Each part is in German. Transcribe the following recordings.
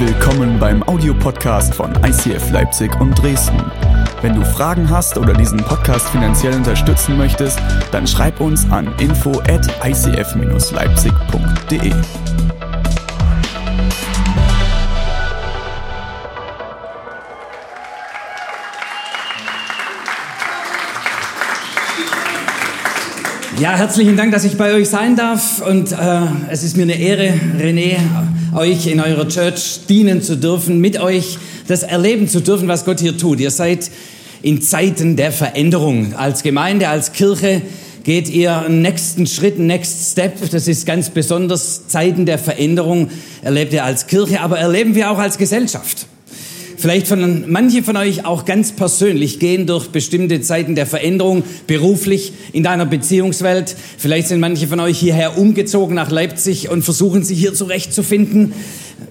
Willkommen beim Audiopodcast von ICF Leipzig und Dresden. Wenn du Fragen hast oder diesen Podcast finanziell unterstützen möchtest, dann schreib uns an info at icf-leipzig.de. Ja, herzlichen Dank, dass ich bei euch sein darf und äh, es ist mir eine Ehre, René, euch in eurer Church dienen zu dürfen, mit euch das erleben zu dürfen, was Gott hier tut. Ihr seid in Zeiten der Veränderung. Als Gemeinde, als Kirche geht ihr einen nächsten Schritt, einen Next Step. Das ist ganz besonders Zeiten der Veränderung erlebt ihr als Kirche, aber erleben wir auch als Gesellschaft. Vielleicht von manche von euch auch ganz persönlich gehen durch bestimmte Zeiten der Veränderung, beruflich in deiner Beziehungswelt. Vielleicht sind manche von euch hierher umgezogen nach Leipzig und versuchen sich hier zurechtzufinden.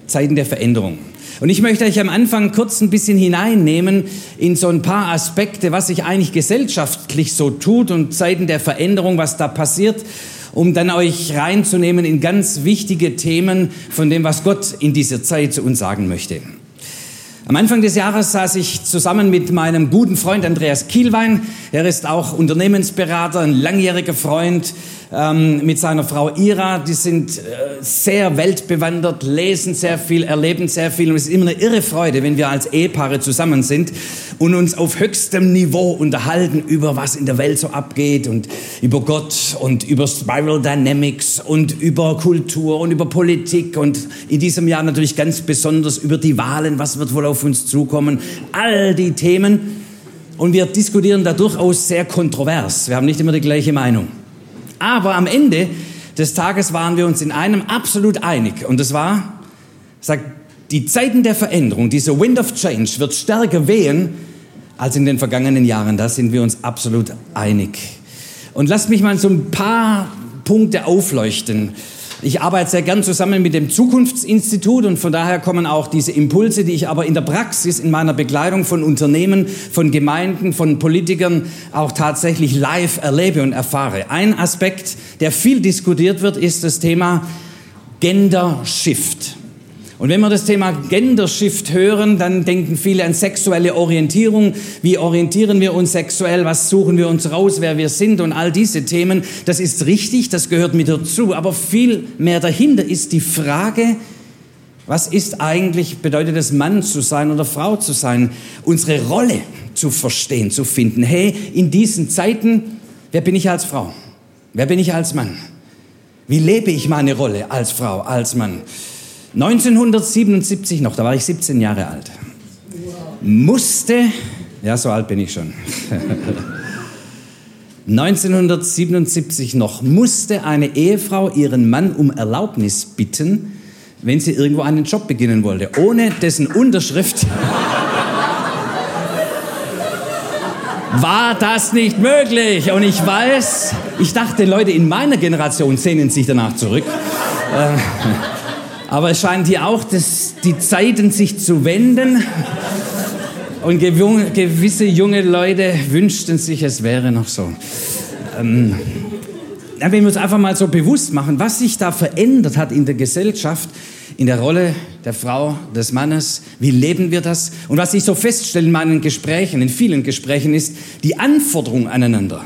Zeiten der Veränderung. Und ich möchte euch am Anfang kurz ein bisschen hineinnehmen in so ein paar Aspekte, was sich eigentlich gesellschaftlich so tut und Zeiten der Veränderung, was da passiert, um dann euch reinzunehmen in ganz wichtige Themen von dem, was Gott in dieser Zeit zu uns sagen möchte. Am Anfang des Jahres saß ich zusammen mit meinem guten Freund Andreas Kielwein. Er ist auch Unternehmensberater, ein langjähriger Freund ähm, mit seiner Frau Ira. Die sind äh, sehr weltbewandert, lesen sehr viel, erleben sehr viel. Und es ist immer eine irre Freude, wenn wir als Ehepaare zusammen sind und uns auf höchstem Niveau unterhalten über was in der Welt so abgeht und über Gott und über Spiral Dynamics und über Kultur und über Politik und in diesem Jahr natürlich ganz besonders über die Wahlen, was wird wohl auf uns zukommen. All die Themen. Und wir diskutieren da durchaus sehr kontrovers. Wir haben nicht immer die gleiche Meinung. Aber am Ende des Tages waren wir uns in einem absolut einig. Und das war, sagt, die Zeiten der Veränderung, dieser Wind of Change wird stärker wehen als in den vergangenen Jahren. Da sind wir uns absolut einig. Und lasst mich mal so ein paar Punkte aufleuchten. Ich arbeite sehr gern zusammen mit dem Zukunftsinstitut und von daher kommen auch diese Impulse, die ich aber in der Praxis, in meiner Begleitung von Unternehmen, von Gemeinden, von Politikern auch tatsächlich live erlebe und erfahre. Ein Aspekt, der viel diskutiert wird, ist das Thema Gender Shift. Und wenn wir das Thema Gender Shift hören, dann denken viele an sexuelle Orientierung. Wie orientieren wir uns sexuell? Was suchen wir uns raus, wer wir sind und all diese Themen. Das ist richtig, das gehört mit dazu. Aber viel mehr dahinter ist die Frage, was ist eigentlich, bedeutet es Mann zu sein oder Frau zu sein? Unsere Rolle zu verstehen, zu finden. Hey, in diesen Zeiten, wer bin ich als Frau? Wer bin ich als Mann? Wie lebe ich meine Rolle als Frau, als Mann? 1977 noch, da war ich 17 Jahre alt, musste, ja, so alt bin ich schon, 1977 noch musste eine Ehefrau ihren Mann um Erlaubnis bitten, wenn sie irgendwo einen Job beginnen wollte, ohne dessen Unterschrift war das nicht möglich. Und ich weiß, ich dachte, Leute in meiner Generation sehnen sich danach zurück. Aber es scheint hier auch dass die Zeiten sich zu wenden. Und gewisse junge Leute wünschten sich, es wäre noch so. Ähm, wenn wir uns einfach mal so bewusst machen, was sich da verändert hat in der Gesellschaft, in der Rolle der Frau, des Mannes, wie leben wir das? Und was ich so feststelle in meinen Gesprächen, in vielen Gesprächen, ist die Anforderung aneinander.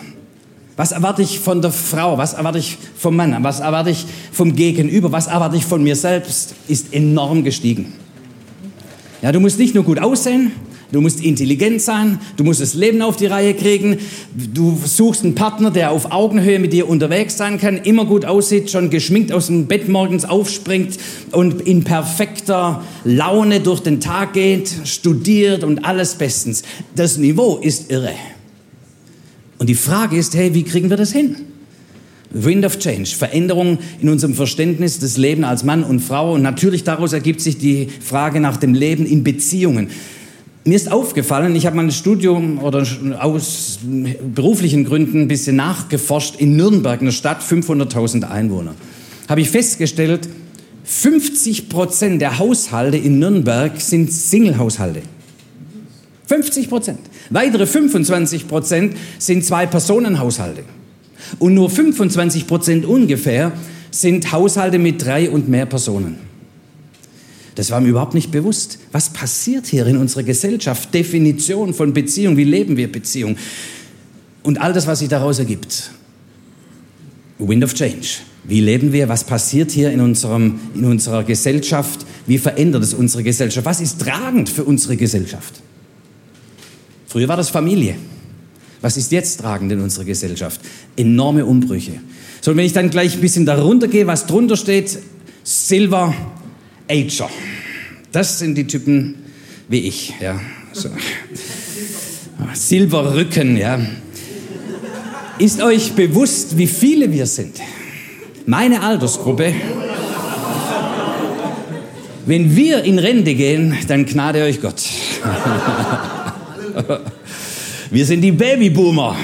Was erwarte ich von der Frau? Was erwarte ich vom Mann? Was erwarte ich vom Gegenüber? Was erwarte ich von mir selbst? Ist enorm gestiegen. Ja, du musst nicht nur gut aussehen, du musst intelligent sein, du musst das Leben auf die Reihe kriegen, du suchst einen Partner, der auf Augenhöhe mit dir unterwegs sein kann, immer gut aussieht, schon geschminkt aus dem Bett morgens aufspringt und in perfekter Laune durch den Tag geht, studiert und alles bestens. Das Niveau ist irre. Und die Frage ist, hey, wie kriegen wir das hin? Wind of Change, Veränderung in unserem Verständnis des Lebens als Mann und Frau. Und natürlich daraus ergibt sich die Frage nach dem Leben in Beziehungen. Mir ist aufgefallen, ich habe mein Studium oder aus beruflichen Gründen ein bisschen nachgeforscht in Nürnberg, einer Stadt, 500.000 Einwohner. Habe ich festgestellt, 50 Prozent der Haushalte in Nürnberg sind Single-Haushalte. 50 Prozent. Weitere 25 Prozent sind Zwei-Personen-Haushalte. Und nur 25 Prozent ungefähr sind Haushalte mit drei und mehr Personen. Das war mir überhaupt nicht bewusst. Was passiert hier in unserer Gesellschaft? Definition von Beziehung, wie leben wir Beziehung? Und all das, was sich daraus ergibt. Wind of Change. Wie leben wir? Was passiert hier in, unserem, in unserer Gesellschaft? Wie verändert es unsere Gesellschaft? Was ist tragend für unsere Gesellschaft? Früher war das Familie. Was ist jetzt tragend in unserer Gesellschaft? Enorme Umbrüche. So, wenn ich dann gleich ein bisschen darunter gehe, was drunter steht, Silver Ager. Das sind die Typen wie ich, ja. So. Silberrücken, ja. Ist euch bewusst, wie viele wir sind? Meine Altersgruppe. Wenn wir in Rente gehen, dann gnade euch Gott. Wir sind die Babyboomer.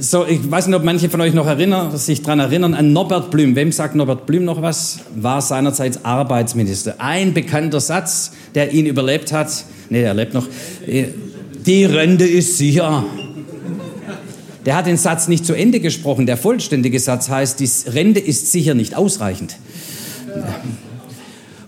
So, ich weiß nicht, ob manche von euch noch erinnern, sich daran erinnern an Norbert Blüm. Wem sagt Norbert Blüm noch was? War seinerzeit Arbeitsminister. Ein bekannter Satz, der ihn überlebt hat. Nee, er lebt noch. Die Rente ist sicher. Der hat den Satz nicht zu Ende gesprochen. Der vollständige Satz heißt, die Rente ist sicher nicht ausreichend.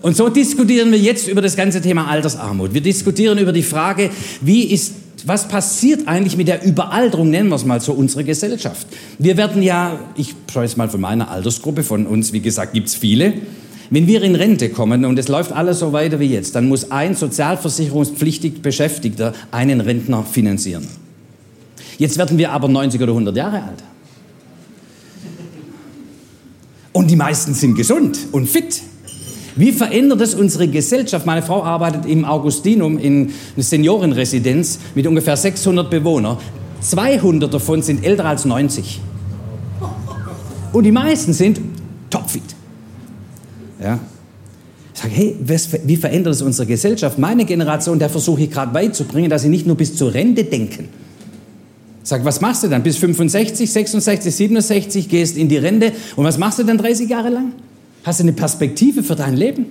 Und so diskutieren wir jetzt über das ganze Thema Altersarmut. Wir diskutieren über die Frage, wie ist was passiert eigentlich mit der Überalterung, nennen wir es mal so, unserer Gesellschaft? Wir werden ja, ich schaue jetzt mal von meiner Altersgruppe, von uns, wie gesagt, gibt es viele. Wenn wir in Rente kommen und es läuft alles so weiter wie jetzt, dann muss ein sozialversicherungspflichtig Beschäftigter einen Rentner finanzieren. Jetzt werden wir aber 90 oder 100 Jahre alt. Und die meisten sind gesund und fit. Wie verändert es unsere Gesellschaft? Meine Frau arbeitet im Augustinum in einer Seniorenresidenz mit ungefähr 600 Bewohnern. 200 davon sind älter als 90. Und die meisten sind topfit. Ja. Ich sage, hey, wie verändert es unsere Gesellschaft? Meine Generation, der versuche ich gerade beizubringen, dass sie nicht nur bis zur Rente denken. Ich sage, was machst du dann? Bis 65, 66, 67 gehst in die Rente und was machst du dann 30 Jahre lang? Hast du eine Perspektive für dein Leben?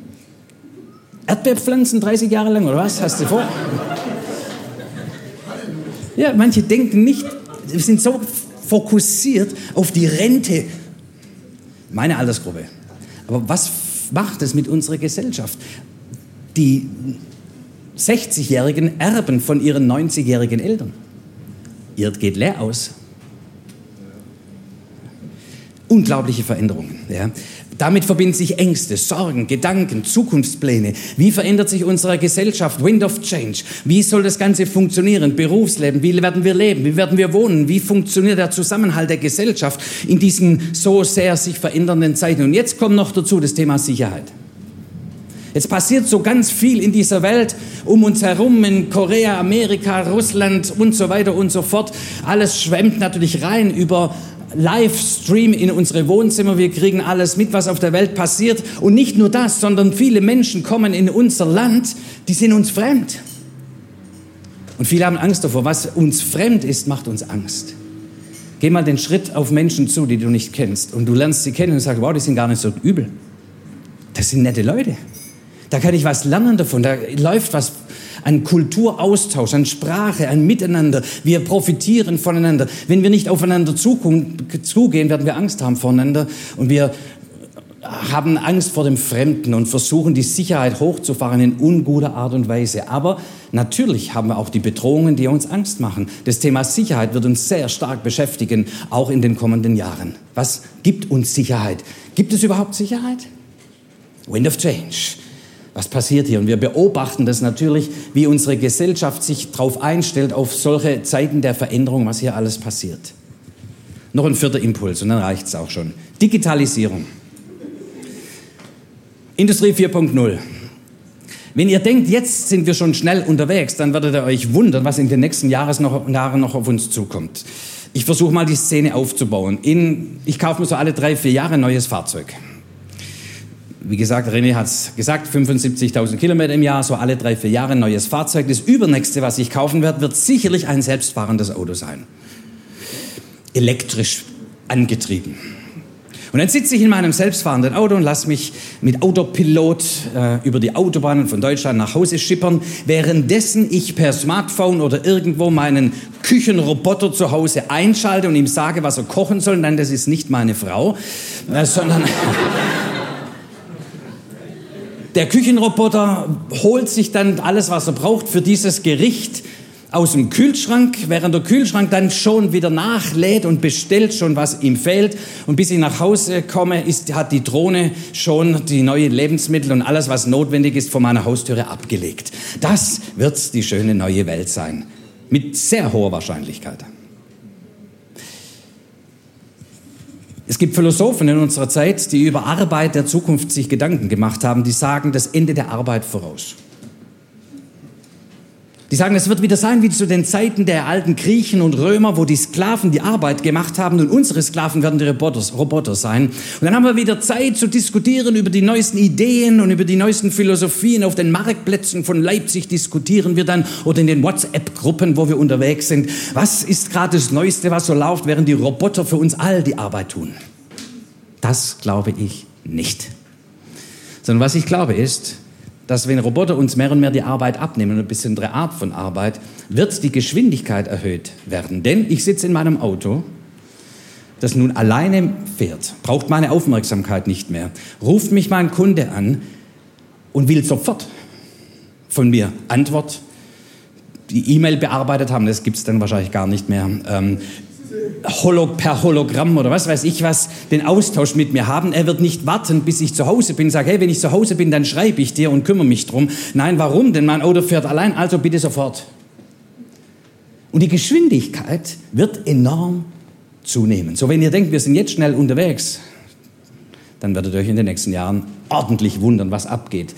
Erdbeerpflanzen 30 Jahre lang oder was? Hast du vor? Ja, manche denken nicht, sind so fokussiert auf die Rente. Meine Altersgruppe. Aber was macht es mit unserer Gesellschaft? Die 60-Jährigen erben von ihren 90-jährigen Eltern. Ihr geht leer aus. Unglaubliche Veränderungen. Ja. Damit verbinden sich Ängste, Sorgen, Gedanken, Zukunftspläne. Wie verändert sich unsere Gesellschaft? Wind of Change. Wie soll das Ganze funktionieren? Berufsleben. Wie werden wir leben? Wie werden wir wohnen? Wie funktioniert der Zusammenhalt der Gesellschaft in diesen so sehr sich verändernden Zeiten? Und jetzt kommt noch dazu das Thema Sicherheit. Es passiert so ganz viel in dieser Welt um uns herum, in Korea, Amerika, Russland und so weiter und so fort. Alles schwemmt natürlich rein über Livestream in unsere Wohnzimmer. Wir kriegen alles mit, was auf der Welt passiert. Und nicht nur das, sondern viele Menschen kommen in unser Land, die sind uns fremd. Und viele haben Angst davor. Was uns fremd ist, macht uns Angst. Geh mal den Schritt auf Menschen zu, die du nicht kennst. Und du lernst sie kennen und sagst, wow, die sind gar nicht so übel. Das sind nette Leute. Da kann ich was lernen davon. Da läuft was an Kulturaustausch, an Sprache, an Miteinander. Wir profitieren voneinander. Wenn wir nicht aufeinander zugehen, werden wir Angst haben voneinander und wir haben Angst vor dem Fremden und versuchen die Sicherheit hochzufahren in unguter Art und Weise. Aber natürlich haben wir auch die Bedrohungen, die uns Angst machen. Das Thema Sicherheit wird uns sehr stark beschäftigen, auch in den kommenden Jahren. Was gibt uns Sicherheit? Gibt es überhaupt Sicherheit? Wind of Change was passiert hier? Und wir beobachten das natürlich, wie unsere Gesellschaft sich darauf einstellt, auf solche Zeiten der Veränderung, was hier alles passiert. Noch ein vierter Impuls und dann reicht es auch schon. Digitalisierung. Industrie 4.0. Wenn ihr denkt, jetzt sind wir schon schnell unterwegs, dann werdet ihr euch wundern, was in den nächsten Jahren noch, Jahren noch auf uns zukommt. Ich versuche mal die Szene aufzubauen. In, ich kaufe mir so alle drei, vier Jahre ein neues Fahrzeug wie gesagt, René hat es gesagt, 75.000 Kilometer im Jahr, so alle drei, vier Jahre ein neues Fahrzeug. Das übernächste, was ich kaufen werde, wird sicherlich ein selbstfahrendes Auto sein. Elektrisch angetrieben. Und dann sitze ich in meinem selbstfahrenden Auto und lasse mich mit Autopilot äh, über die Autobahnen von Deutschland nach Hause schippern, währenddessen ich per Smartphone oder irgendwo meinen Küchenroboter zu Hause einschalte und ihm sage, was er kochen soll. Nein, das ist nicht meine Frau, äh, sondern Der Küchenroboter holt sich dann alles, was er braucht für dieses Gericht aus dem Kühlschrank, während der Kühlschrank dann schon wieder nachlädt und bestellt schon, was ihm fehlt. Und bis ich nach Hause komme, ist, hat die Drohne schon die neuen Lebensmittel und alles, was notwendig ist, vor meiner Haustüre abgelegt. Das wird die schöne neue Welt sein. Mit sehr hoher Wahrscheinlichkeit. Es gibt Philosophen in unserer Zeit, die über Arbeit der Zukunft sich Gedanken gemacht haben, die sagen das Ende der Arbeit voraus. Die sagen, es wird wieder sein wie zu den Zeiten der alten Griechen und Römer, wo die Sklaven die Arbeit gemacht haben und unsere Sklaven werden die Roboter, sein. Und dann haben wir wieder Zeit zu diskutieren über die neuesten Ideen und über die neuesten Philosophien. Auf den Marktplätzen von Leipzig diskutieren wir dann oder in den WhatsApp-Gruppen, wo wir unterwegs sind. Was ist gerade das Neueste, was so läuft, während die Roboter für uns all die Arbeit tun? Das glaube ich nicht. Sondern was ich glaube ist, dass wenn Roboter uns mehr und mehr die Arbeit abnehmen, eine bestimmte Art von Arbeit, wird die Geschwindigkeit erhöht werden. Denn ich sitze in meinem Auto, das nun alleine fährt, braucht meine Aufmerksamkeit nicht mehr, ruft mich mein Kunde an und will sofort von mir Antwort, die E-Mail bearbeitet haben, das gibt es dann wahrscheinlich gar nicht mehr, ähm, Holo per Hologramm oder was weiß ich was, den Austausch mit mir haben. Er wird nicht warten, bis ich zu Hause bin, sage, hey, wenn ich zu Hause bin, dann schreibe ich dir und kümmere mich drum. Nein, warum? Denn mein Auto fährt allein, also bitte sofort. Und die Geschwindigkeit wird enorm zunehmen. So, wenn ihr denkt, wir sind jetzt schnell unterwegs, dann werdet ihr euch in den nächsten Jahren ordentlich wundern, was abgeht.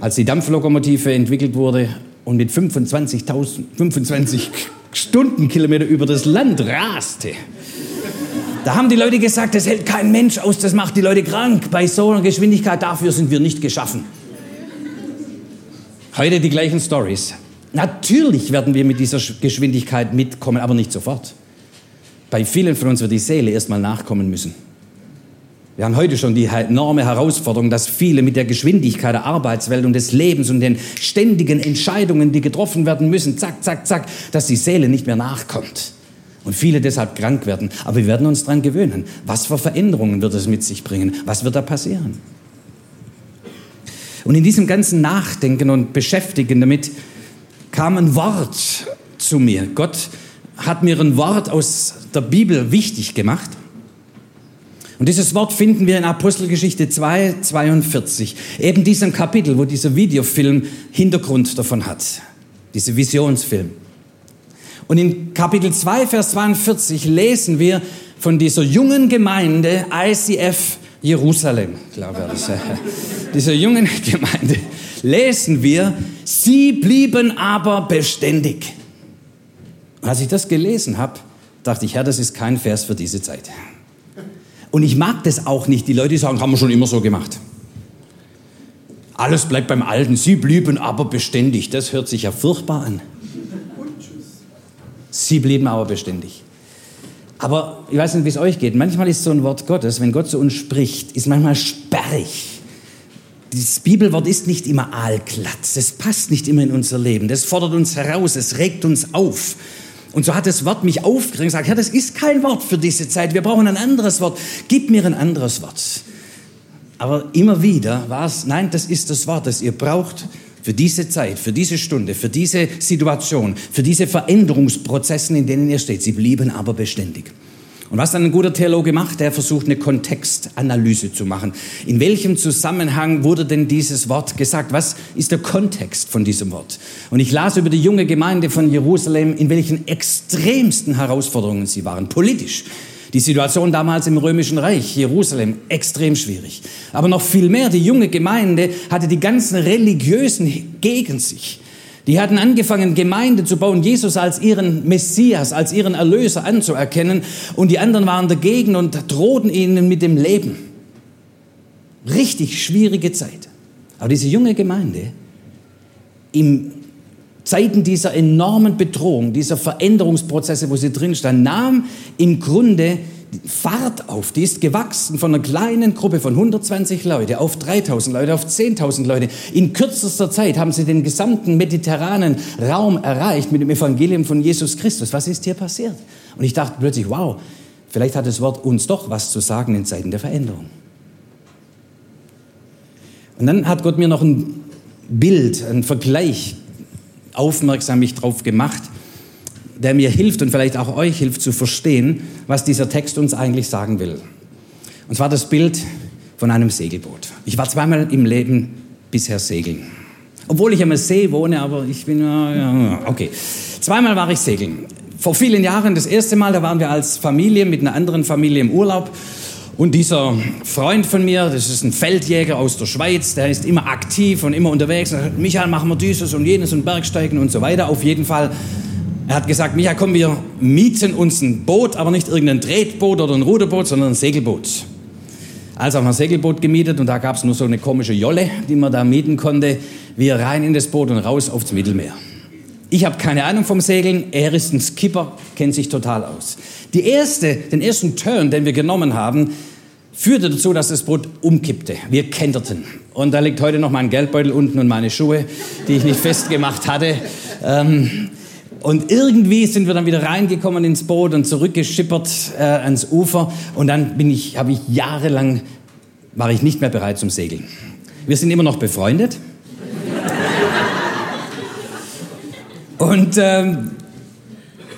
Als die Dampflokomotive entwickelt wurde und mit 25.000, 25 Stundenkilometer über das Land raste. Da haben die Leute gesagt, das hält kein Mensch aus, das macht die Leute krank. Bei so einer Geschwindigkeit, dafür sind wir nicht geschaffen. Heute die gleichen Stories. Natürlich werden wir mit dieser Geschwindigkeit mitkommen, aber nicht sofort. Bei vielen von uns wird die Seele erstmal nachkommen müssen. Wir haben heute schon die enorme Herausforderung, dass viele mit der Geschwindigkeit der Arbeitswelt und des Lebens und den ständigen Entscheidungen, die getroffen werden müssen, zack, zack, zack, dass die Seele nicht mehr nachkommt. Und viele deshalb krank werden. Aber wir werden uns daran gewöhnen. Was für Veränderungen wird es mit sich bringen? Was wird da passieren? Und in diesem ganzen Nachdenken und Beschäftigen damit kam ein Wort zu mir. Gott hat mir ein Wort aus der Bibel wichtig gemacht. Und dieses Wort finden wir in Apostelgeschichte 2, 42. Eben diesem Kapitel, wo dieser Videofilm Hintergrund davon hat. Dieser Visionsfilm. Und in Kapitel 2, Vers 42 lesen wir von dieser jungen Gemeinde ICF Jerusalem, glaube ich. Dieser jungen Gemeinde lesen wir, sie blieben aber beständig. Und als ich das gelesen habe, dachte ich, Herr, das ist kein Vers für diese Zeit. Und ich mag das auch nicht. Die Leute sagen, haben wir schon immer so gemacht. Alles bleibt beim Alten. Sie blieben aber beständig. Das hört sich ja furchtbar an. Sie blieben aber beständig. Aber ich weiß nicht, wie es euch geht. Manchmal ist so ein Wort Gottes, wenn Gott zu uns spricht, ist manchmal sperrig. Dieses Bibelwort ist nicht immer aalglatt. Es passt nicht immer in unser Leben. Das fordert uns heraus. Es regt uns auf. Und so hat das Wort mich aufgeregt und gesagt, ja, das ist kein Wort für diese Zeit, wir brauchen ein anderes Wort, gib mir ein anderes Wort. Aber immer wieder war es, nein, das ist das Wort, das ihr braucht für diese Zeit, für diese Stunde, für diese Situation, für diese Veränderungsprozessen, in denen ihr steht. Sie blieben aber beständig. Und was dann ein guter Theologe macht, der versucht eine Kontextanalyse zu machen. In welchem Zusammenhang wurde denn dieses Wort gesagt? Was ist der Kontext von diesem Wort? Und ich las über die junge Gemeinde von Jerusalem, in welchen extremsten Herausforderungen sie waren, politisch. Die Situation damals im Römischen Reich, Jerusalem, extrem schwierig. Aber noch viel mehr, die junge Gemeinde hatte die ganzen Religiösen gegen sich. Die hatten angefangen, Gemeinde zu bauen, Jesus als ihren Messias, als ihren Erlöser anzuerkennen. Und die anderen waren dagegen und drohten ihnen mit dem Leben. Richtig schwierige Zeit. Aber diese junge Gemeinde, im Zeiten dieser enormen Bedrohung, dieser Veränderungsprozesse, wo sie drin stand, nahm im Grunde Fahrt auf. Die ist gewachsen von einer kleinen Gruppe von 120 Leute auf 3000 Leute, auf 10.000 Leute. In kürzester Zeit haben sie den gesamten mediterranen Raum erreicht mit dem Evangelium von Jesus Christus. Was ist hier passiert? Und ich dachte plötzlich, wow, vielleicht hat das Wort uns doch was zu sagen in Zeiten der Veränderung. Und dann hat Gott mir noch ein Bild, einen Vergleich aufmerksam mich drauf gemacht, der mir hilft und vielleicht auch euch hilft zu verstehen, was dieser Text uns eigentlich sagen will. Und zwar das Bild von einem Segelboot. Ich war zweimal im Leben bisher segeln. Obwohl ich am See wohne, aber ich bin, ja, okay. Zweimal war ich segeln. Vor vielen Jahren, das erste Mal, da waren wir als Familie mit einer anderen Familie im Urlaub und dieser Freund von mir, das ist ein Feldjäger aus der Schweiz, der ist immer aktiv und immer unterwegs. Er Michael, machen wir dieses und jenes und Bergsteigen und so weiter. Auf jeden Fall, er hat gesagt, Michael, komm, wir mieten uns ein Boot, aber nicht irgendein Tretboot oder ein Ruderboot, sondern ein Segelboot. Also haben wir ein Segelboot gemietet und da gab es nur so eine komische Jolle, die man da mieten konnte. Wir rein in das Boot und raus aufs Mittelmeer. Ich habe keine Ahnung vom Segeln, er ist ein Skipper, kennt sich total aus. Die erste, den ersten Turn, den wir genommen haben, führte dazu, dass das Boot umkippte. Wir kenterten. Und da liegt heute noch mein Geldbeutel unten und meine Schuhe, die ich nicht festgemacht hatte. Ähm, und irgendwie sind wir dann wieder reingekommen ins Boot und zurückgeschippert äh, ans Ufer. Und dann bin ich, habe ich jahrelang, war ich nicht mehr bereit zum Segeln. Wir sind immer noch befreundet. Und ähm,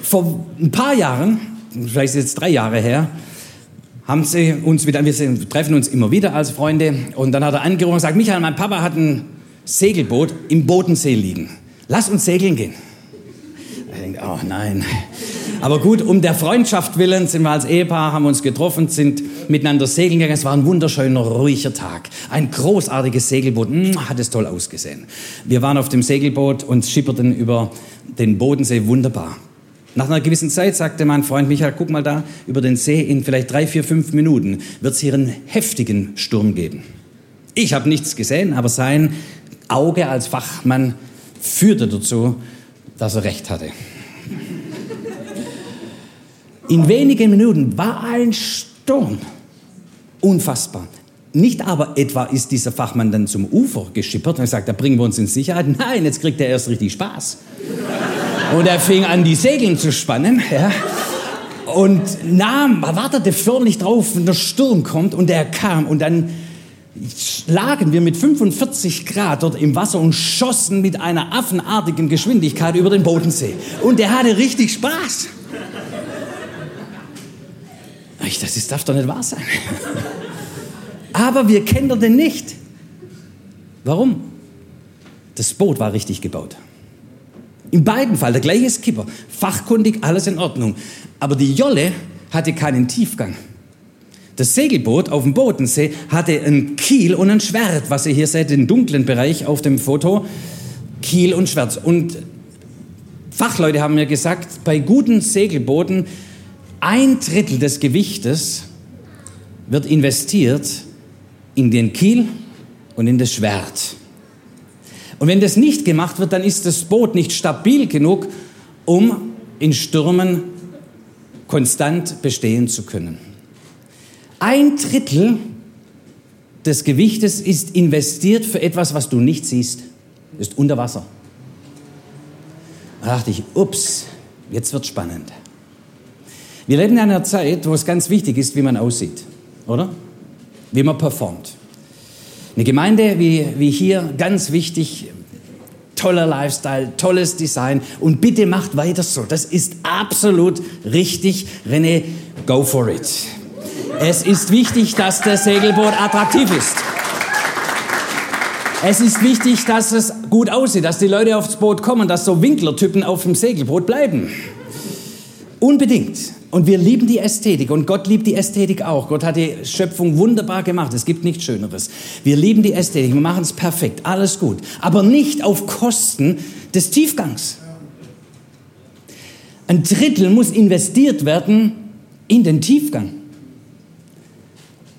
vor ein paar Jahren, vielleicht ist jetzt drei Jahre her, haben sie uns wieder, wir treffen uns immer wieder als Freunde. Und dann hat er angerufen und gesagt, Michael, mein Papa hat ein Segelboot im Bodensee liegen. Lass uns segeln gehen. Oh nein. Aber gut, um der Freundschaft willen sind wir als Ehepaar, haben uns getroffen, sind miteinander segeln gegangen. Es war ein wunderschöner, ruhiger Tag. Ein großartiges Segelboot. Hm, hat es toll ausgesehen. Wir waren auf dem Segelboot und schipperten über den Bodensee wunderbar. Nach einer gewissen Zeit sagte mein Freund Michael, guck mal da, über den See in vielleicht drei, vier, fünf Minuten wird es hier einen heftigen Sturm geben. Ich habe nichts gesehen, aber sein Auge als Fachmann führte dazu, dass er recht hatte. In wenigen Minuten war ein Sturm. Unfassbar. Nicht aber etwa ist dieser Fachmann dann zum Ufer geschippert und sagt, da bringen wir uns in Sicherheit. Nein, jetzt kriegt er erst richtig Spaß. Und er fing an, die Segeln zu spannen. Ja. Und nahm, wartete förmlich drauf, wenn der Sturm kommt. Und er kam. Und dann lagen wir mit 45 Grad dort im Wasser und schossen mit einer affenartigen Geschwindigkeit über den Bodensee. Und er hatte richtig Spaß. Ich, das darf doch nicht wahr sein. Aber wir kennen den nicht. Warum? Das Boot war richtig gebaut. In beiden Fall der gleiche Skipper, fachkundig, alles in Ordnung. Aber die Jolle hatte keinen Tiefgang. Das Segelboot auf dem Bodensee hatte einen Kiel und ein Schwert, was ihr hier seht, den dunklen Bereich auf dem Foto. Kiel und Schwert. Und Fachleute haben mir gesagt, bei guten Segelbooten ein Drittel des Gewichtes wird investiert in den Kiel und in das Schwert. Und wenn das nicht gemacht wird, dann ist das Boot nicht stabil genug, um in Stürmen konstant bestehen zu können. Ein Drittel des Gewichtes ist investiert für etwas, was du nicht siehst. Das ist unter Wasser. Da dachte ich, ups, jetzt wird spannend. Wir leben in einer Zeit, wo es ganz wichtig ist, wie man aussieht, oder? Wie man performt. Eine Gemeinde wie, wie hier, ganz wichtig, toller Lifestyle, tolles Design und bitte macht weiter so. Das ist absolut richtig. René, go for it. Es ist wichtig, dass das Segelboot attraktiv ist. Es ist wichtig, dass es gut aussieht, dass die Leute aufs Boot kommen, dass so Winklertypen auf dem Segelboot bleiben. Unbedingt. Und wir lieben die Ästhetik und Gott liebt die Ästhetik auch. Gott hat die Schöpfung wunderbar gemacht. Es gibt nichts Schöneres. Wir lieben die Ästhetik, wir machen es perfekt, alles gut. Aber nicht auf Kosten des Tiefgangs. Ein Drittel muss investiert werden in den Tiefgang.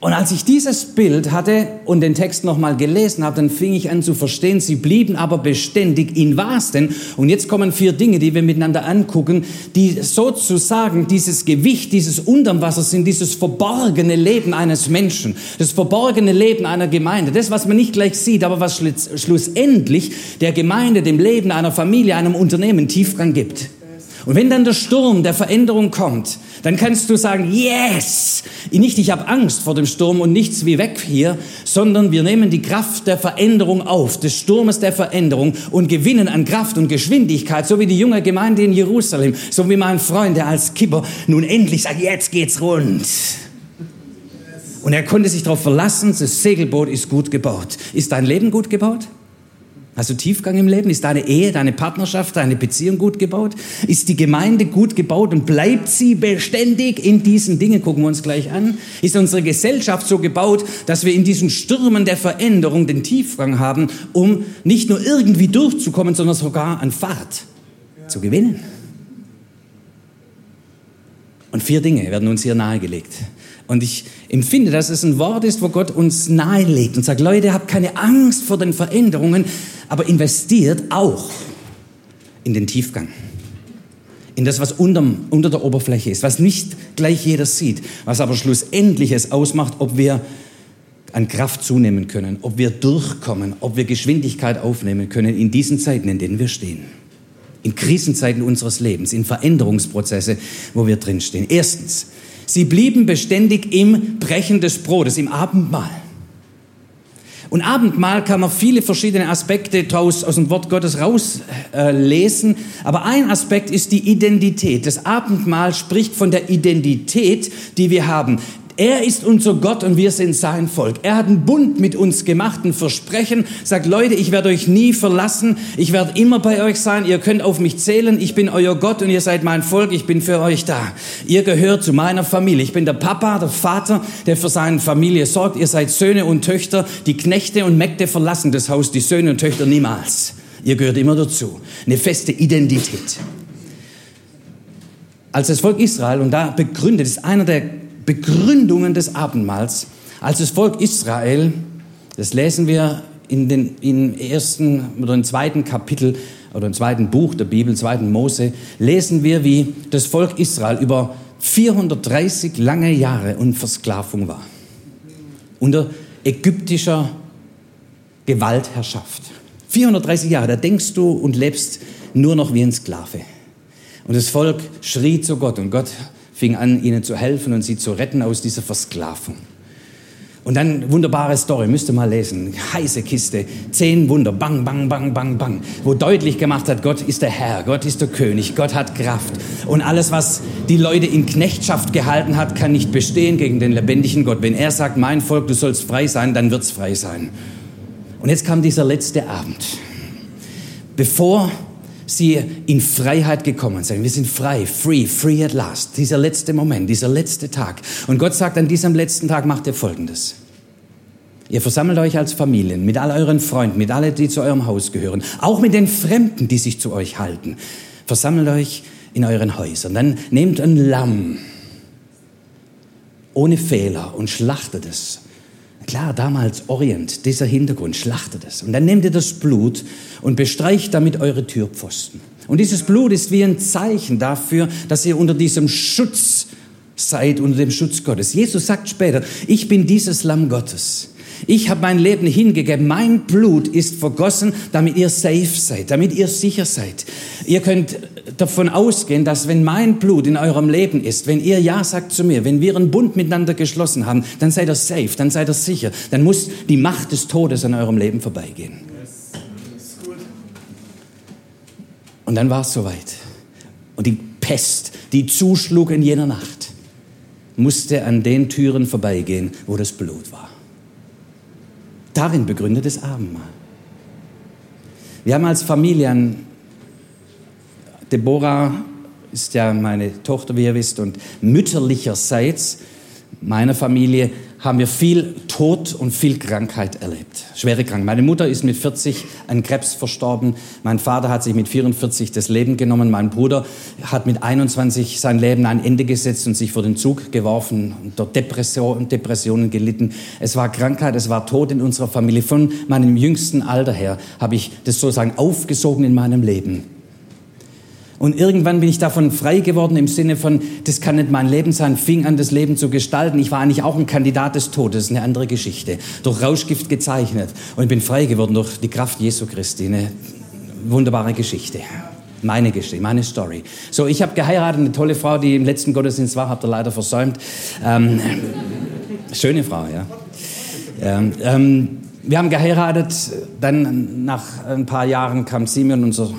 Und als ich dieses Bild hatte und den Text nochmal gelesen habe, dann fing ich an zu verstehen, sie blieben aber beständig in was denn? Und jetzt kommen vier Dinge, die wir miteinander angucken, die sozusagen dieses Gewicht, dieses unterm Wasser sind, dieses verborgene Leben eines Menschen, das verborgene Leben einer Gemeinde, das, was man nicht gleich sieht, aber was schlussendlich der Gemeinde, dem Leben einer Familie, einem Unternehmen Tiefgang gibt. Und wenn dann der Sturm der Veränderung kommt, dann kannst du sagen, yes! Nicht, ich habe Angst vor dem Sturm und nichts wie weg hier, sondern wir nehmen die Kraft der Veränderung auf, des Sturmes der Veränderung und gewinnen an Kraft und Geschwindigkeit, so wie die junge Gemeinde in Jerusalem, so wie mein Freund, der als Kipper nun endlich sagt, jetzt geht's rund. Und er konnte sich darauf verlassen, das Segelboot ist gut gebaut. Ist dein Leben gut gebaut? Hast du Tiefgang im Leben? Ist deine Ehe, deine Partnerschaft, deine Beziehung gut gebaut? Ist die Gemeinde gut gebaut und bleibt sie beständig in diesen Dingen? Gucken wir uns gleich an. Ist unsere Gesellschaft so gebaut, dass wir in diesen Stürmen der Veränderung den Tiefgang haben, um nicht nur irgendwie durchzukommen, sondern sogar an Fahrt zu gewinnen? Und vier Dinge werden uns hier nahegelegt. Und ich empfinde, dass es ein Wort ist, wo Gott uns nahelegt und sagt, Leute, habt keine Angst vor den Veränderungen, aber investiert auch in den Tiefgang. In das, was unterm, unter der Oberfläche ist, was nicht gleich jeder sieht, was aber schlussendlich es ausmacht, ob wir an Kraft zunehmen können, ob wir durchkommen, ob wir Geschwindigkeit aufnehmen können in diesen Zeiten, in denen wir stehen. In Krisenzeiten unseres Lebens, in Veränderungsprozesse, wo wir drinstehen. Erstens, Sie blieben beständig im Brechen des Brotes, im Abendmahl. Und Abendmahl kann man viele verschiedene Aspekte draus aus dem Wort Gottes rauslesen. Äh, Aber ein Aspekt ist die Identität. Das Abendmahl spricht von der Identität, die wir haben. Er ist unser Gott und wir sind sein Volk. Er hat einen Bund mit uns gemacht, ein Versprechen, sagt, Leute, ich werde euch nie verlassen, ich werde immer bei euch sein, ihr könnt auf mich zählen, ich bin euer Gott und ihr seid mein Volk, ich bin für euch da. Ihr gehört zu meiner Familie. Ich bin der Papa, der Vater, der für seine Familie sorgt. Ihr seid Söhne und Töchter, die Knechte und Mägde verlassen das Haus, die Söhne und Töchter niemals. Ihr gehört immer dazu. Eine feste Identität. Als das Volk Israel, und da begründet, ist einer der Begründungen des Abendmahls, als das Volk Israel, das lesen wir in den im ersten oder im zweiten Kapitel oder im zweiten Buch der Bibel, zweiten Mose, lesen wir, wie das Volk Israel über 430 lange Jahre unter Versklavung war. Unter ägyptischer Gewaltherrschaft. 430 Jahre, da denkst du und lebst nur noch wie ein Sklave. Und das Volk schrie zu Gott und Gott fing an, ihnen zu helfen und sie zu retten aus dieser Versklavung. Und dann wunderbare Story, müsst ihr mal lesen. Heiße Kiste, zehn Wunder, bang, bang, bang, bang, bang, wo deutlich gemacht hat, Gott ist der Herr, Gott ist der König, Gott hat Kraft. Und alles, was die Leute in Knechtschaft gehalten hat, kann nicht bestehen gegen den lebendigen Gott. Wenn er sagt, mein Volk, du sollst frei sein, dann wird's frei sein. Und jetzt kam dieser letzte Abend. Bevor sie in Freiheit gekommen sind. Wir sind frei, free, free at last. Dieser letzte Moment, dieser letzte Tag. Und Gott sagt, an diesem letzten Tag macht ihr Folgendes. Ihr versammelt euch als Familien, mit all euren Freunden, mit allen, die zu eurem Haus gehören, auch mit den Fremden, die sich zu euch halten. Versammelt euch in euren Häusern. Dann nehmt ein Lamm ohne Fehler und schlachtet es Klar, damals Orient, dieser Hintergrund, schlachtet es. Und dann nehmt ihr das Blut und bestreicht damit eure Türpfosten. Und dieses Blut ist wie ein Zeichen dafür, dass ihr unter diesem Schutz seid, unter dem Schutz Gottes. Jesus sagt später, ich bin dieses Lamm Gottes. Ich habe mein Leben hingegeben. Mein Blut ist vergossen, damit ihr safe seid, damit ihr sicher seid. Ihr könnt davon ausgehen, dass wenn mein Blut in eurem Leben ist, wenn ihr Ja sagt zu mir, wenn wir einen Bund miteinander geschlossen haben, dann seid ihr safe, dann seid ihr sicher. Dann muss die Macht des Todes an eurem Leben vorbeigehen. Und dann war es soweit. Und die Pest, die zuschlug in jener Nacht, musste an den Türen vorbeigehen, wo das Blut war. Darin begründet das Abendmahl. Wir haben als Familie Deborah ist ja meine Tochter, wie ihr wisst, und mütterlicherseits meiner Familie haben wir viel Tod und viel Krankheit erlebt. Schwere Krankheit. Meine Mutter ist mit 40 an Krebs verstorben. Mein Vater hat sich mit 44 das Leben genommen. Mein Bruder hat mit 21 sein Leben ein Ende gesetzt und sich vor den Zug geworfen und dort Depression, Depressionen gelitten. Es war Krankheit, es war Tod in unserer Familie. Von meinem jüngsten Alter her habe ich das sozusagen aufgesogen in meinem Leben. Und irgendwann bin ich davon frei geworden im Sinne von, das kann nicht mein Leben sein, fing an, das Leben zu gestalten. Ich war eigentlich auch ein Kandidat des Todes, eine andere Geschichte. Durch Rauschgift gezeichnet. Und ich bin frei geworden durch die Kraft Jesu Christi. Eine wunderbare Geschichte. Meine Geschichte, meine Story. So, ich habe geheiratet, eine tolle Frau, die im letzten Gottesdienst war, habt ihr leider versäumt. Ähm, schöne Frau, ja. Ähm, ähm, wir haben geheiratet, dann nach ein paar Jahren kam Simeon, unser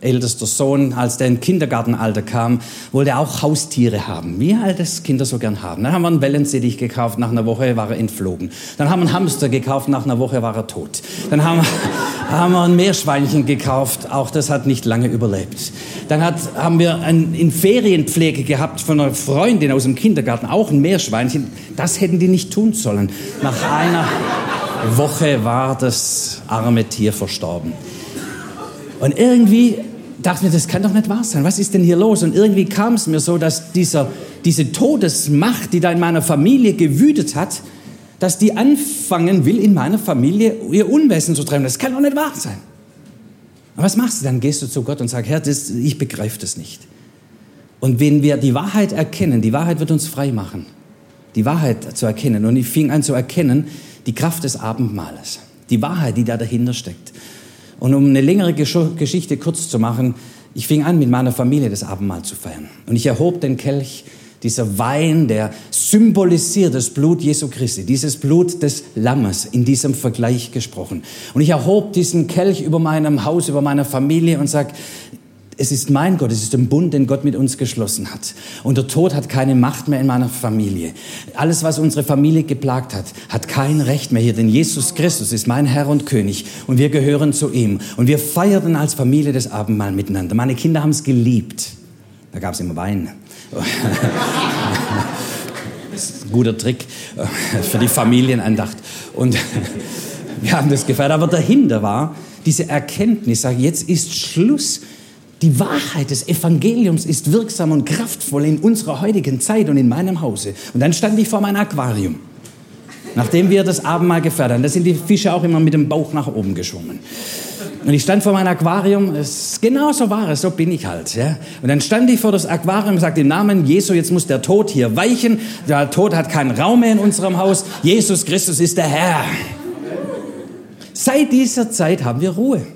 ältester Sohn, als der in Kindergartenalter kam, wollte er auch Haustiere haben, wie halt das Kinder so gern haben. Dann haben wir einen Wellensittich gekauft, nach einer Woche war er entflogen. Dann haben wir einen Hamster gekauft, nach einer Woche war er tot. Dann haben wir, haben wir ein Meerschweinchen gekauft, auch das hat nicht lange überlebt. Dann hat, haben wir ein, in Ferienpflege gehabt von einer Freundin aus dem Kindergarten, auch ein Meerschweinchen. Das hätten die nicht tun sollen. Nach einer Woche war das arme Tier verstorben. Und irgendwie dachte ich mir, das kann doch nicht wahr sein. Was ist denn hier los? Und irgendwie kam es mir so, dass dieser, diese Todesmacht, die da in meiner Familie gewütet hat, dass die anfangen will, in meiner Familie ihr Unwesen zu treiben. Das kann doch nicht wahr sein. Und was machst du dann? Gehst du zu Gott und sagst, Herr, das, ich begreife das nicht. Und wenn wir die Wahrheit erkennen, die Wahrheit wird uns frei machen, die Wahrheit zu erkennen. Und ich fing an zu erkennen, die Kraft des Abendmahles, die Wahrheit, die da dahinter steckt. Und um eine längere Geschichte kurz zu machen, ich fing an, mit meiner Familie das Abendmahl zu feiern. Und ich erhob den Kelch, dieser Wein, der symbolisiert das Blut Jesu Christi, dieses Blut des Lammes, in diesem Vergleich gesprochen. Und ich erhob diesen Kelch über meinem Haus, über meiner Familie und sag, es ist mein Gott, es ist ein Bund, den Gott mit uns geschlossen hat. Und der Tod hat keine Macht mehr in meiner Familie. Alles, was unsere Familie geplagt hat, hat kein Recht mehr hier, denn Jesus Christus ist mein Herr und König und wir gehören zu ihm. Und wir feierten als Familie das Abendmahl miteinander. Meine Kinder haben es geliebt. Da gab es immer Wein. Das ist ein guter Trick für die Familienandacht. Und wir haben das gefeiert. Aber dahinter war diese Erkenntnis, sage jetzt ist Schluss die Wahrheit des Evangeliums ist wirksam und kraftvoll in unserer heutigen Zeit und in meinem Hause. Und dann stand ich vor meinem Aquarium. Nachdem wir das Abendmahl gefeiert haben, da sind die Fische auch immer mit dem Bauch nach oben geschwommen. Und ich stand vor meinem Aquarium, es, genau so war es, so bin ich halt. Ja. Und dann stand ich vor das Aquarium und sagte, im Namen Jesu, jetzt muss der Tod hier weichen. Der Tod hat keinen Raum mehr in unserem Haus. Jesus Christus ist der Herr. Seit dieser Zeit haben wir Ruhe.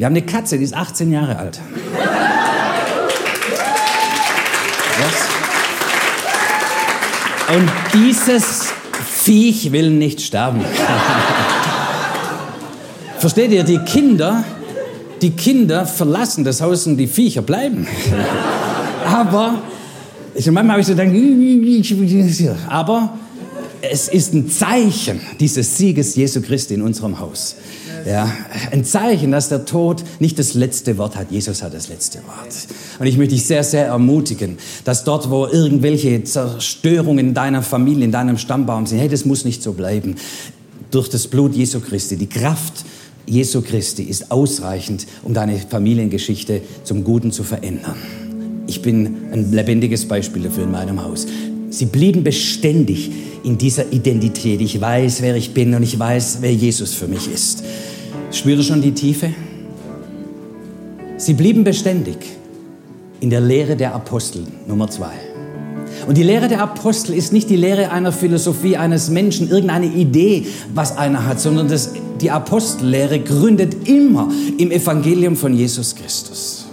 Wir haben eine Katze, die ist 18 Jahre alt. Was? Und dieses Viech will nicht sterben. Versteht ihr, die Kinder, die Kinder verlassen das Haus und die Viecher bleiben. Aber, manchmal habe ich so gedacht, aber es ist ein Zeichen dieses Sieges Jesu Christi in unserem Haus. Ja, ein Zeichen, dass der Tod nicht das letzte Wort hat. Jesus hat das letzte Wort. Und ich möchte dich sehr, sehr ermutigen, dass dort, wo irgendwelche Zerstörungen in deiner Familie, in deinem Stammbaum sind, hey, das muss nicht so bleiben. Durch das Blut Jesu Christi, die Kraft Jesu Christi ist ausreichend, um deine Familiengeschichte zum Guten zu verändern. Ich bin ein lebendiges Beispiel dafür in meinem Haus. Sie blieben beständig in dieser Identität. Ich weiß, wer ich bin und ich weiß, wer Jesus für mich ist. Spürt ihr schon die Tiefe? Sie blieben beständig in der Lehre der Apostel, Nummer zwei. Und die Lehre der Apostel ist nicht die Lehre einer Philosophie eines Menschen, irgendeine Idee, was einer hat, sondern das, die Apostellehre gründet immer im Evangelium von Jesus Christus.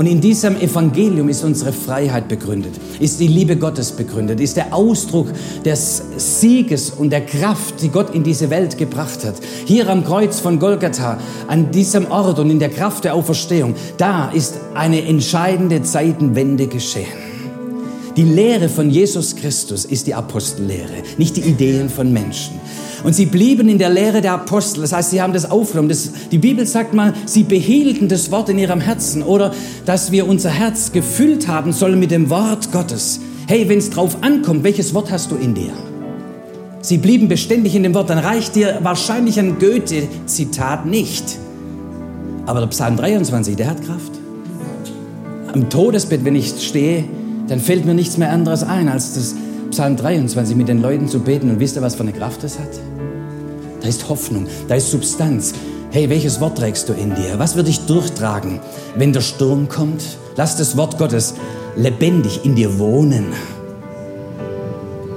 Und in diesem Evangelium ist unsere Freiheit begründet, ist die Liebe Gottes begründet, ist der Ausdruck des Sieges und der Kraft, die Gott in diese Welt gebracht hat. Hier am Kreuz von Golgatha, an diesem Ort und in der Kraft der Auferstehung, da ist eine entscheidende Zeitenwende geschehen. Die Lehre von Jesus Christus ist die Apostellehre, nicht die Ideen von Menschen. Und sie blieben in der Lehre der Apostel. Das heißt, sie haben das aufgenommen. Das, die Bibel sagt mal, sie behielten das Wort in ihrem Herzen. Oder dass wir unser Herz gefüllt haben sollen mit dem Wort Gottes. Hey, wenn es drauf ankommt, welches Wort hast du in dir? Sie blieben beständig in dem Wort. Dann reicht dir wahrscheinlich ein Goethe-Zitat nicht. Aber der Psalm 23, der hat Kraft. Am Todesbett, wenn ich stehe, dann fällt mir nichts mehr anderes ein als das Psalm 23 mit den Leuten zu beten. Und wisst ihr, was für eine Kraft das hat? Da ist Hoffnung, da ist Substanz. Hey, welches Wort trägst du in dir? Was wird dich durchtragen, wenn der Sturm kommt? Lass das Wort Gottes lebendig in dir wohnen.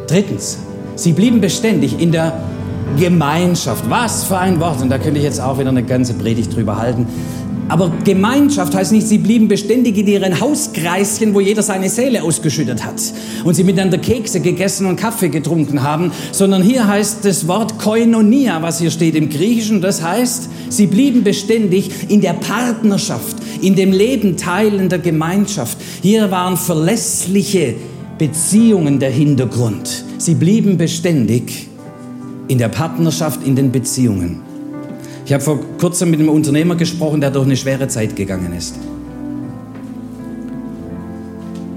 Drittens, sie blieben beständig in der Gemeinschaft. Was für ein Wort. Und da könnte ich jetzt auch wieder eine ganze Predigt drüber halten. Aber Gemeinschaft heißt nicht, sie blieben beständig in ihren Hauskreischen, wo jeder seine Seele ausgeschüttet hat und sie miteinander Kekse gegessen und Kaffee getrunken haben, sondern hier heißt das Wort Koinonia, was hier steht im Griechischen, das heißt, sie blieben beständig in der Partnerschaft, in dem Leben teilender Gemeinschaft. Hier waren verlässliche Beziehungen der Hintergrund. Sie blieben beständig in der Partnerschaft, in den Beziehungen. Ich habe vor kurzem mit einem Unternehmer gesprochen, der durch eine schwere Zeit gegangen ist.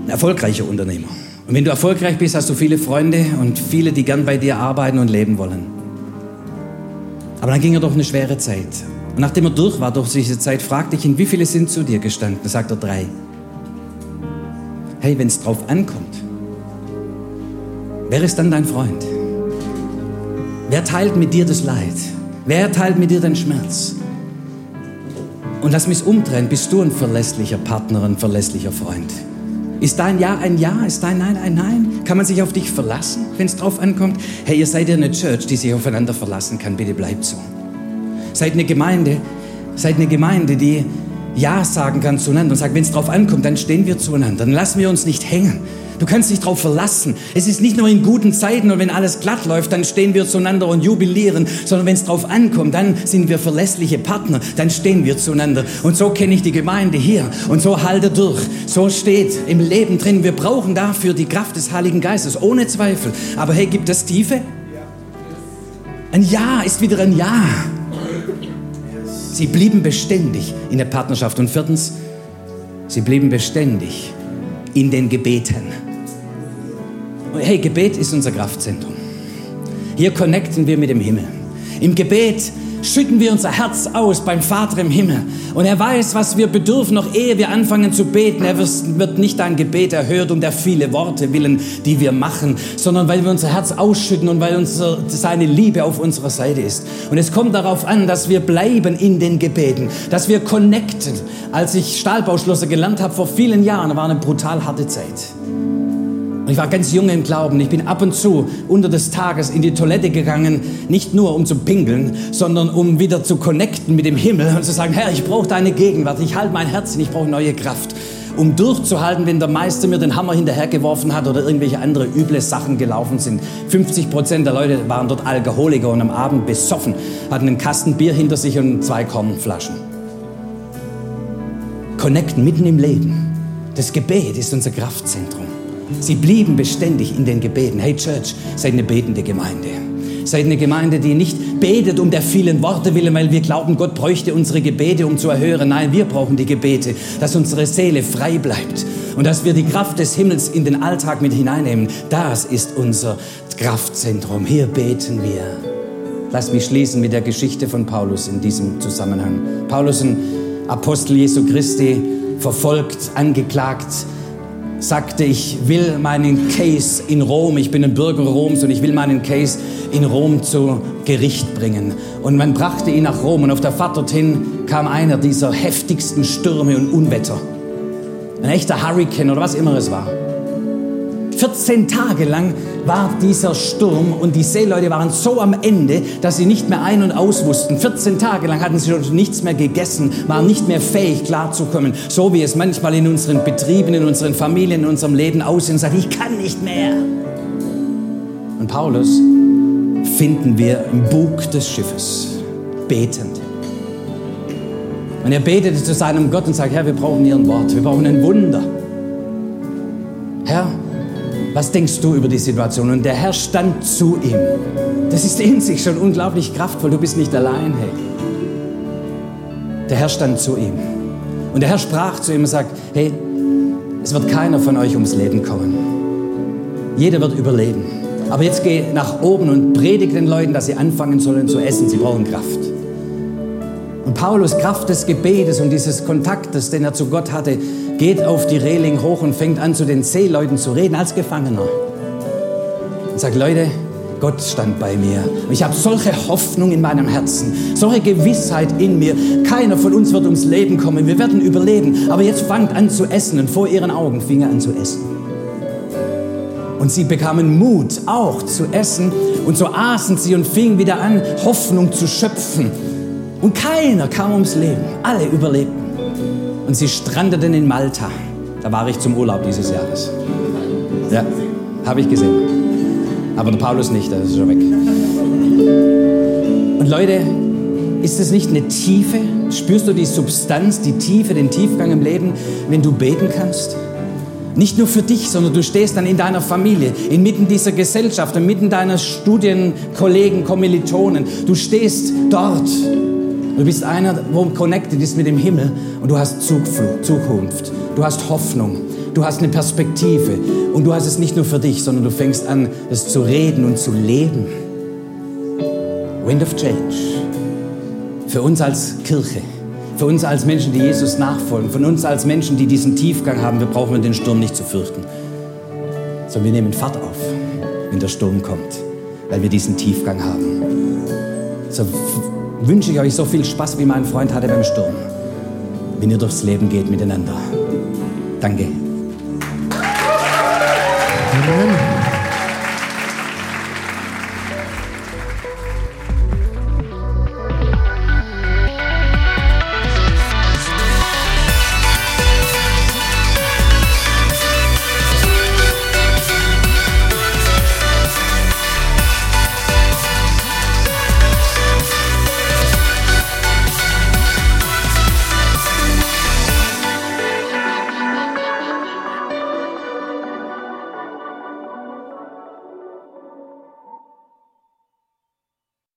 Ein erfolgreicher Unternehmer. Und wenn du erfolgreich bist, hast du viele Freunde und viele, die gern bei dir arbeiten und leben wollen. Aber dann ging er durch eine schwere Zeit. Und nachdem er durch war durch diese Zeit, fragte ich ihn, wie viele sind zu dir gestanden? Da sagt er drei. Hey, wenn es drauf ankommt, wer ist dann dein Freund? Wer teilt mit dir das Leid? Wer teilt mit dir den Schmerz? Und lass mich umdrehen. Bist du ein verlässlicher Partner, ein verlässlicher Freund? Ist dein Ja ein Ja? Ist dein Nein ein Nein? Kann man sich auf dich verlassen, wenn es drauf ankommt? Hey, ihr seid ja eine Church, die sich aufeinander verlassen kann. Bitte bleibt so. Seid eine Gemeinde, seid eine Gemeinde, die Ja sagen kann zueinander und sagt, wenn es drauf ankommt, dann stehen wir zueinander. Dann lassen wir uns nicht hängen. Du kannst dich darauf verlassen. Es ist nicht nur in guten Zeiten und wenn alles glatt läuft, dann stehen wir zueinander und jubilieren, sondern wenn es drauf ankommt, dann sind wir verlässliche Partner, dann stehen wir zueinander. Und so kenne ich die Gemeinde hier und so halte durch. So steht im Leben drin. Wir brauchen dafür die Kraft des Heiligen Geistes, ohne Zweifel. Aber hey, gibt es Tiefe? Ein Ja ist wieder ein Ja. Sie blieben beständig in der Partnerschaft. Und viertens, sie blieben beständig in den Gebeten. Hey, Gebet ist unser Kraftzentrum. Hier connecten wir mit dem Himmel. Im Gebet schütten wir unser Herz aus beim Vater im Himmel. Und er weiß, was wir bedürfen, noch ehe wir anfangen zu beten. Er wird nicht ein Gebet erhört um der viele Worte willen, die wir machen, sondern weil wir unser Herz ausschütten und weil unsere, seine Liebe auf unserer Seite ist. Und es kommt darauf an, dass wir bleiben in den Gebeten, dass wir connecten. Als ich Stahlbauschlosser gelernt habe vor vielen Jahren, war eine brutal harte Zeit. Und ich war ganz jung im Glauben. Ich bin ab und zu unter des Tages in die Toilette gegangen, nicht nur um zu pingeln, sondern um wieder zu connecten mit dem Himmel und zu sagen, Herr, ich brauche deine Gegenwart, ich halte mein Herz ich brauche neue Kraft, um durchzuhalten, wenn der Meister mir den Hammer hinterhergeworfen hat oder irgendwelche andere üble Sachen gelaufen sind. 50 Prozent der Leute waren dort Alkoholiker und am Abend besoffen, hatten einen Kasten Bier hinter sich und zwei Kornflaschen. Connecten mitten im Leben. Das Gebet ist unser Kraftzentrum. Sie blieben beständig in den Gebeten. Hey Church, seid eine betende Gemeinde. Seid eine Gemeinde, die nicht betet um der vielen Worte willen, weil wir glauben, Gott bräuchte unsere Gebete, um zu erhören. Nein, wir brauchen die Gebete, dass unsere Seele frei bleibt und dass wir die Kraft des Himmels in den Alltag mit hineinnehmen. Das ist unser Kraftzentrum. Hier beten wir. Lass mich schließen mit der Geschichte von Paulus in diesem Zusammenhang. Paulus, ein Apostel Jesu Christi, verfolgt, angeklagt, sagte, ich will meinen Case in Rom, ich bin ein Bürger Roms und ich will meinen Case in Rom zu Gericht bringen. Und man brachte ihn nach Rom und auf der Fahrt dorthin kam einer dieser heftigsten Stürme und Unwetter. Ein echter Hurricane oder was immer es war. 14 Tage lang war dieser Sturm und die Seeleute waren so am Ende, dass sie nicht mehr ein- und aus wussten. 14 Tage lang hatten sie schon nichts mehr gegessen, waren nicht mehr fähig klarzukommen. So wie es manchmal in unseren Betrieben, in unseren Familien, in unserem Leben aussieht und sagt, ich kann nicht mehr. Und Paulus finden wir im Bug des Schiffes, betend. Und er betete zu seinem Gott und sagt, Herr, wir brauchen Ihren Wort, wir brauchen ein Wunder. Herr, was denkst du über die Situation? Und der Herr stand zu ihm. Das ist in sich schon unglaublich kraftvoll. Du bist nicht allein, hey. Der Herr stand zu ihm. Und der Herr sprach zu ihm und sagt, hey, es wird keiner von euch ums Leben kommen. Jeder wird überleben. Aber jetzt geh nach oben und predige den Leuten, dass sie anfangen sollen zu essen. Sie brauchen Kraft. Und Paulus, Kraft des Gebetes und dieses Kontaktes, den er zu Gott hatte, geht auf die Reling hoch und fängt an, zu den Seeleuten zu reden als Gefangener. Und sagt, Leute, Gott stand bei mir. Und ich habe solche Hoffnung in meinem Herzen, solche Gewissheit in mir. Keiner von uns wird ums Leben kommen. Wir werden überleben. Aber jetzt fangt an zu essen. Und vor ihren Augen fing er an zu essen. Und sie bekamen Mut, auch zu essen. Und so aßen sie und fingen wieder an, Hoffnung zu schöpfen. Und keiner kam ums Leben. Alle überlebten. Und sie strandeten in Malta. Da war ich zum Urlaub dieses Jahres. Ja, habe ich gesehen. Aber der Paulus nicht, der ist schon weg. Und Leute, ist es nicht eine Tiefe? Spürst du die Substanz, die Tiefe, den Tiefgang im Leben, wenn du beten kannst? Nicht nur für dich, sondern du stehst dann in deiner Familie, inmitten dieser Gesellschaft, inmitten deiner Studienkollegen, Kommilitonen. Du stehst dort. Du bist einer, wo connected ist mit dem Himmel und du hast Zukunft. Du hast Hoffnung. Du hast eine Perspektive. Und du hast es nicht nur für dich, sondern du fängst an, es zu reden und zu leben. Wind of Change. Für uns als Kirche. Für uns als Menschen, die Jesus nachfolgen, von uns als Menschen, die diesen Tiefgang haben, wir brauchen den Sturm nicht zu fürchten, sondern wir nehmen Fahrt auf, wenn der Sturm kommt, weil wir diesen Tiefgang haben. So wünsche ich euch so viel Spaß, wie mein Freund hatte beim Sturm, wenn ihr durchs Leben geht miteinander. Danke. Amen.